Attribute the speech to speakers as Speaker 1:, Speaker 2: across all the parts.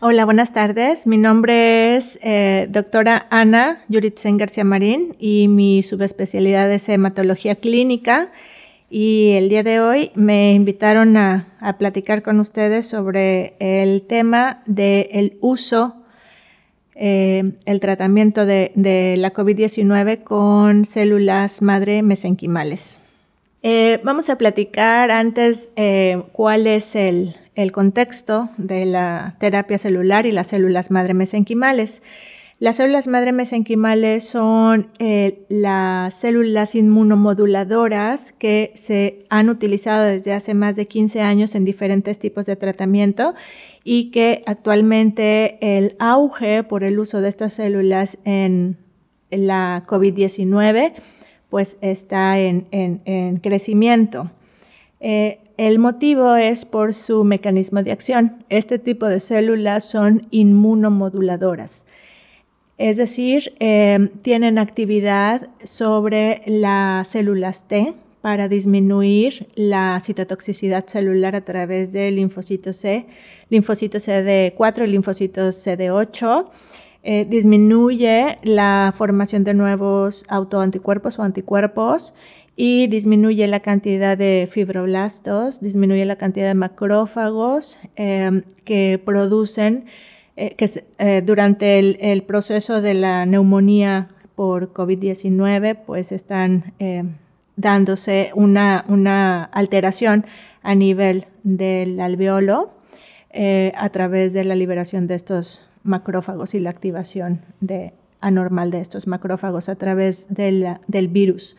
Speaker 1: Hola, buenas tardes. Mi nombre es eh, doctora Ana Yuritzen García Marín y mi subespecialidad es hematología clínica. Y el día de hoy me invitaron a, platicar con ustedes sobre el tema del uso, eh, el tratamiento de, la COVID-19 con células madre mesenquimales. Eh, vamos a platicar antes cuál es el, el contexto de la terapia celular y las células madre mesenquimales. Las células madre mesenquimales son eh, las células inmunomoduladoras que se han utilizado desde hace más de 15 años en diferentes tipos de tratamiento y que actualmente el auge por el uso de estas células en, la COVID-19 pues está en, crecimiento. Eh, el motivo es por su mecanismo de acción. Este tipo de células son inmunomoduladoras. Es decir, em, tienen actividad sobre las células T para disminuir la citotoxicidad celular a través del linfocito C, linfocito CD4 y linfocito CD8. Eh, disminuye la formación de nuevos autoanticuerpos o anticuerpos y disminuye la cantidad de fibroblastos, disminuye la cantidad de macrófagos em, que producen, eh, que eh, durante el, proceso de la neumonía por COVID-19, pues están em, dándose una, una, alteración a nivel del alveolo eh, a través de la liberación de estos macrófagos y la activación de, anormal de estos macrófagos a través del virus.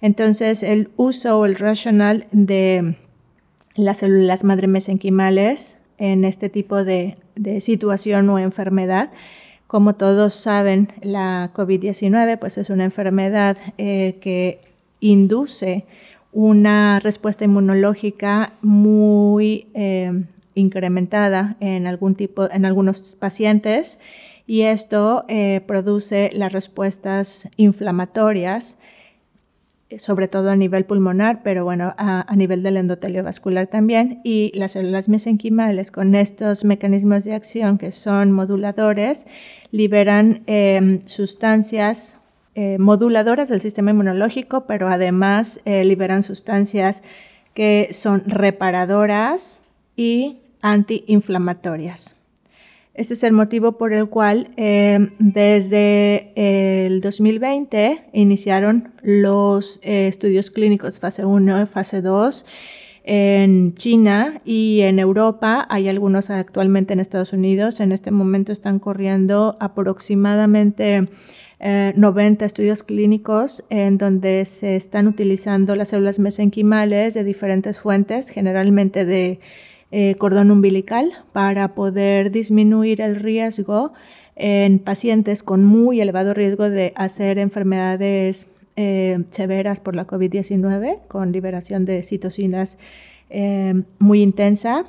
Speaker 1: Entonces, el uso o el racional de las células madre mesenquimales en este tipo de, situación o enfermedad, como todos saben, la COVID-19 pues es una enfermedad eh, que induce una respuesta inmunológica muy eh, incrementada en algún tipo, en algunos pacientes, y esto eh, produce las respuestas inflamatorias sobre todo a nivel pulmonar, pero bueno, a, nivel del endotelio vascular también. Y las células mesenquimales con estos mecanismos de acción que son moduladores, liberan em, sustancias eh, moduladoras del sistema inmunológico, pero además eh, liberan sustancias que son reparadoras y antiinflamatorias. Este es el motivo por el cual eh, desde el 2020 iniciaron los eh, estudios clínicos fase 1 y fase 2 en China y en Europa. Hay algunos actualmente en Estados Unidos. En este momento están corriendo aproximadamente 90 eh, estudios clínicos en donde se están utilizando las células mesenquimales de diferentes fuentes, generalmente de eh, cordón umbilical para poder disminuir el riesgo en pacientes con muy elevado riesgo de hacer enfermedades eh, severas por la COVID-19 con liberación de citocinas eh, muy intensa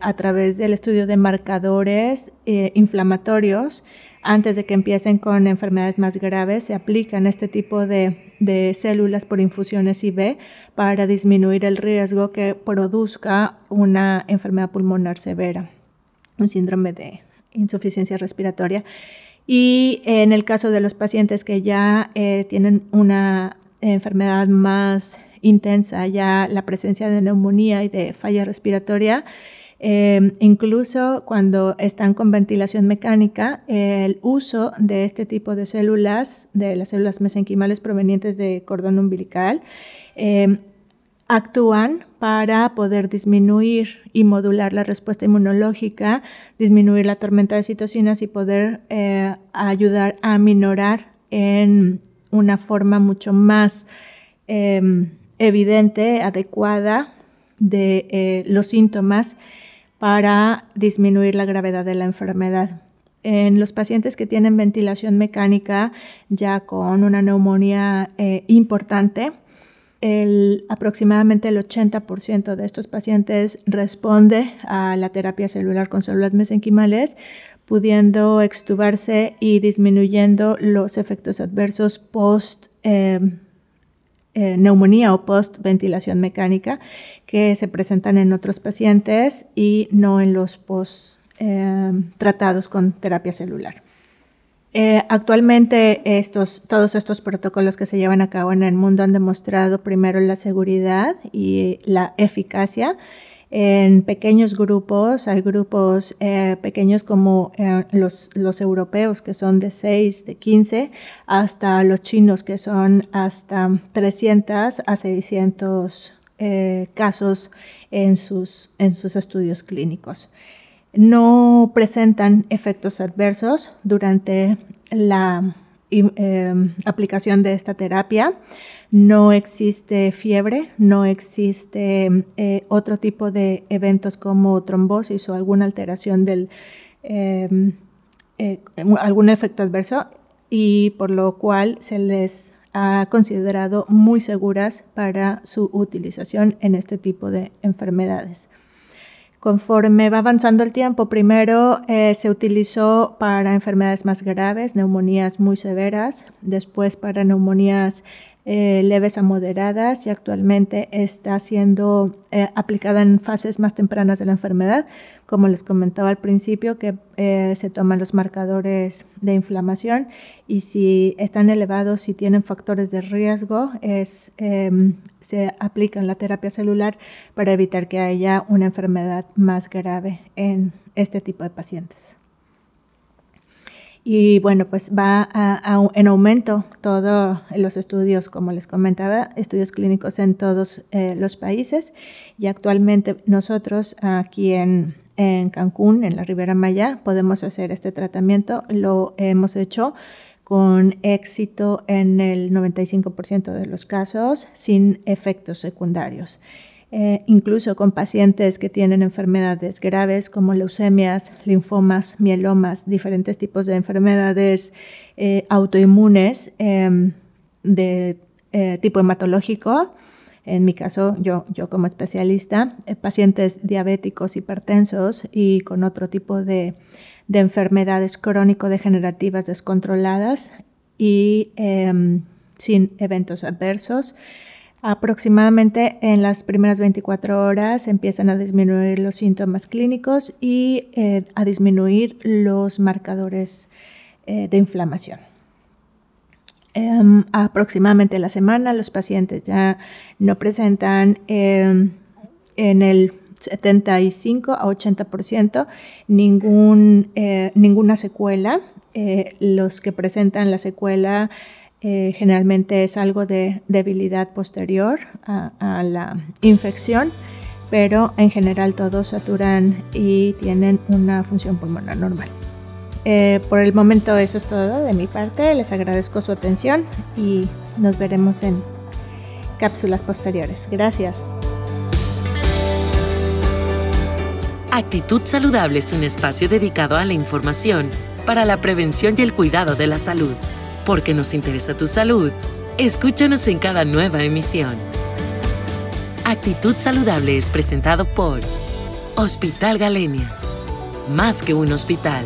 Speaker 1: a través del estudio de marcadores inflamatorios. Antes de que empiecen con enfermedades más graves, se aplican este tipo de, células por infusiones IV para disminuir el riesgo que produzca una enfermedad pulmonar severa, un síndrome de insuficiencia respiratoria. Y en el caso de los pacientes que ya eh, tienen una enfermedad más intensa, ya la presencia de neumonía y de falla respiratoria, Em, incluso cuando están con ventilación mecánica, el uso de este tipo de células, de las células mesenquimales provenientes de cordón umbilical, em, actúan para poder disminuir y modular la respuesta inmunológica, disminuir la tormenta de citocinas y poder eh, ayudar a minorar en una forma mucho más em, evidente, adecuada de eh, los síntomas para disminuir la gravedad de la enfermedad. En los pacientes que tienen ventilación mecánica ya con una neumonía eh, importante, aproximadamente el 80% de estos pacientes responde a la terapia celular con células mesenquimales, pudiendo extubarse y disminuyendo los efectos adversos post eh, eh, neumonía o post ventilación mecánica que se presentan en otros pacientes y no en los post eh, tratados con terapia celular. Eh, actualmente estos, todos estos protocolos que se llevan a cabo en el mundo han demostrado primero la seguridad y la eficacia en pequeños grupos. Hay grupos eh, pequeños como eh, los, europeos que son de 6, de 15, hasta los chinos que son hasta 300 a 600 casos en sus, en sus estudios clínicos no presentan efectos adversos durante la aplicación de esta terapia. No existe fiebre, no existe eh, otro tipo de eventos como trombosis o alguna alteración del em, eh, algún efecto adverso y por lo cual se les ha considerado muy seguras para su utilización en este tipo de enfermedades. Conforme va avanzando el tiempo, primero eh, se utilizó para enfermedades más graves, neumonías muy severas, después para neumonías eh, leves a moderadas y actualmente está siendo eh, aplicada en fases más tempranas de la enfermedad. Como les comentaba al principio, que eh, se toman los marcadores de inflamación y si están elevados, si tienen factores de riesgo, es, em, se aplica en la terapia celular para evitar que haya una enfermedad más grave en este tipo de pacientes. Y bueno, pues va en aumento todos los estudios, como les comentaba, estudios clínicos en todos eh, los países. Y actualmente nosotros aquí en, en Cancún, en la Ribera Maya, podemos hacer este tratamiento. Lo hemos hecho con éxito en el 95% de los casos sin efectos secundarios. Eh, incluso con pacientes que tienen enfermedades graves como leucemias, linfomas, mielomas, diferentes tipos de enfermedades eh, autoinmunes em, de eh, tipo hematológico. En mi caso, yo, yo como especialista, pacientes diabéticos, hipertensos y con otro tipo de, de enfermedades crónico-degenerativas descontroladas y em, sin eventos adversos. Aproximadamente en las primeras 24 horas empiezan a disminuir los síntomas clínicos y eh, a disminuir los marcadores eh, de inflamación. Em, aproximadamente la semana los pacientes ya no presentan em, en el 75 a 80% ningún, eh, ninguna secuela. los que presentan la secuela eh, generalmente es algo de debilidad posterior a, la infección, pero en general todos saturan y tienen una función pulmonar normal. Eh, por el momento eso es todo de mi parte. Les agradezco su atención y nos veremos en cápsulas posteriores. Gracias.
Speaker 2: Actitud Saludable es un espacio dedicado a la información para la prevención y el cuidado de la salud. Porque nos interesa tu salud, escúchanos en cada nueva emisión. Actitud Saludable es presentado por Hospital Galenia. Más que un hospital.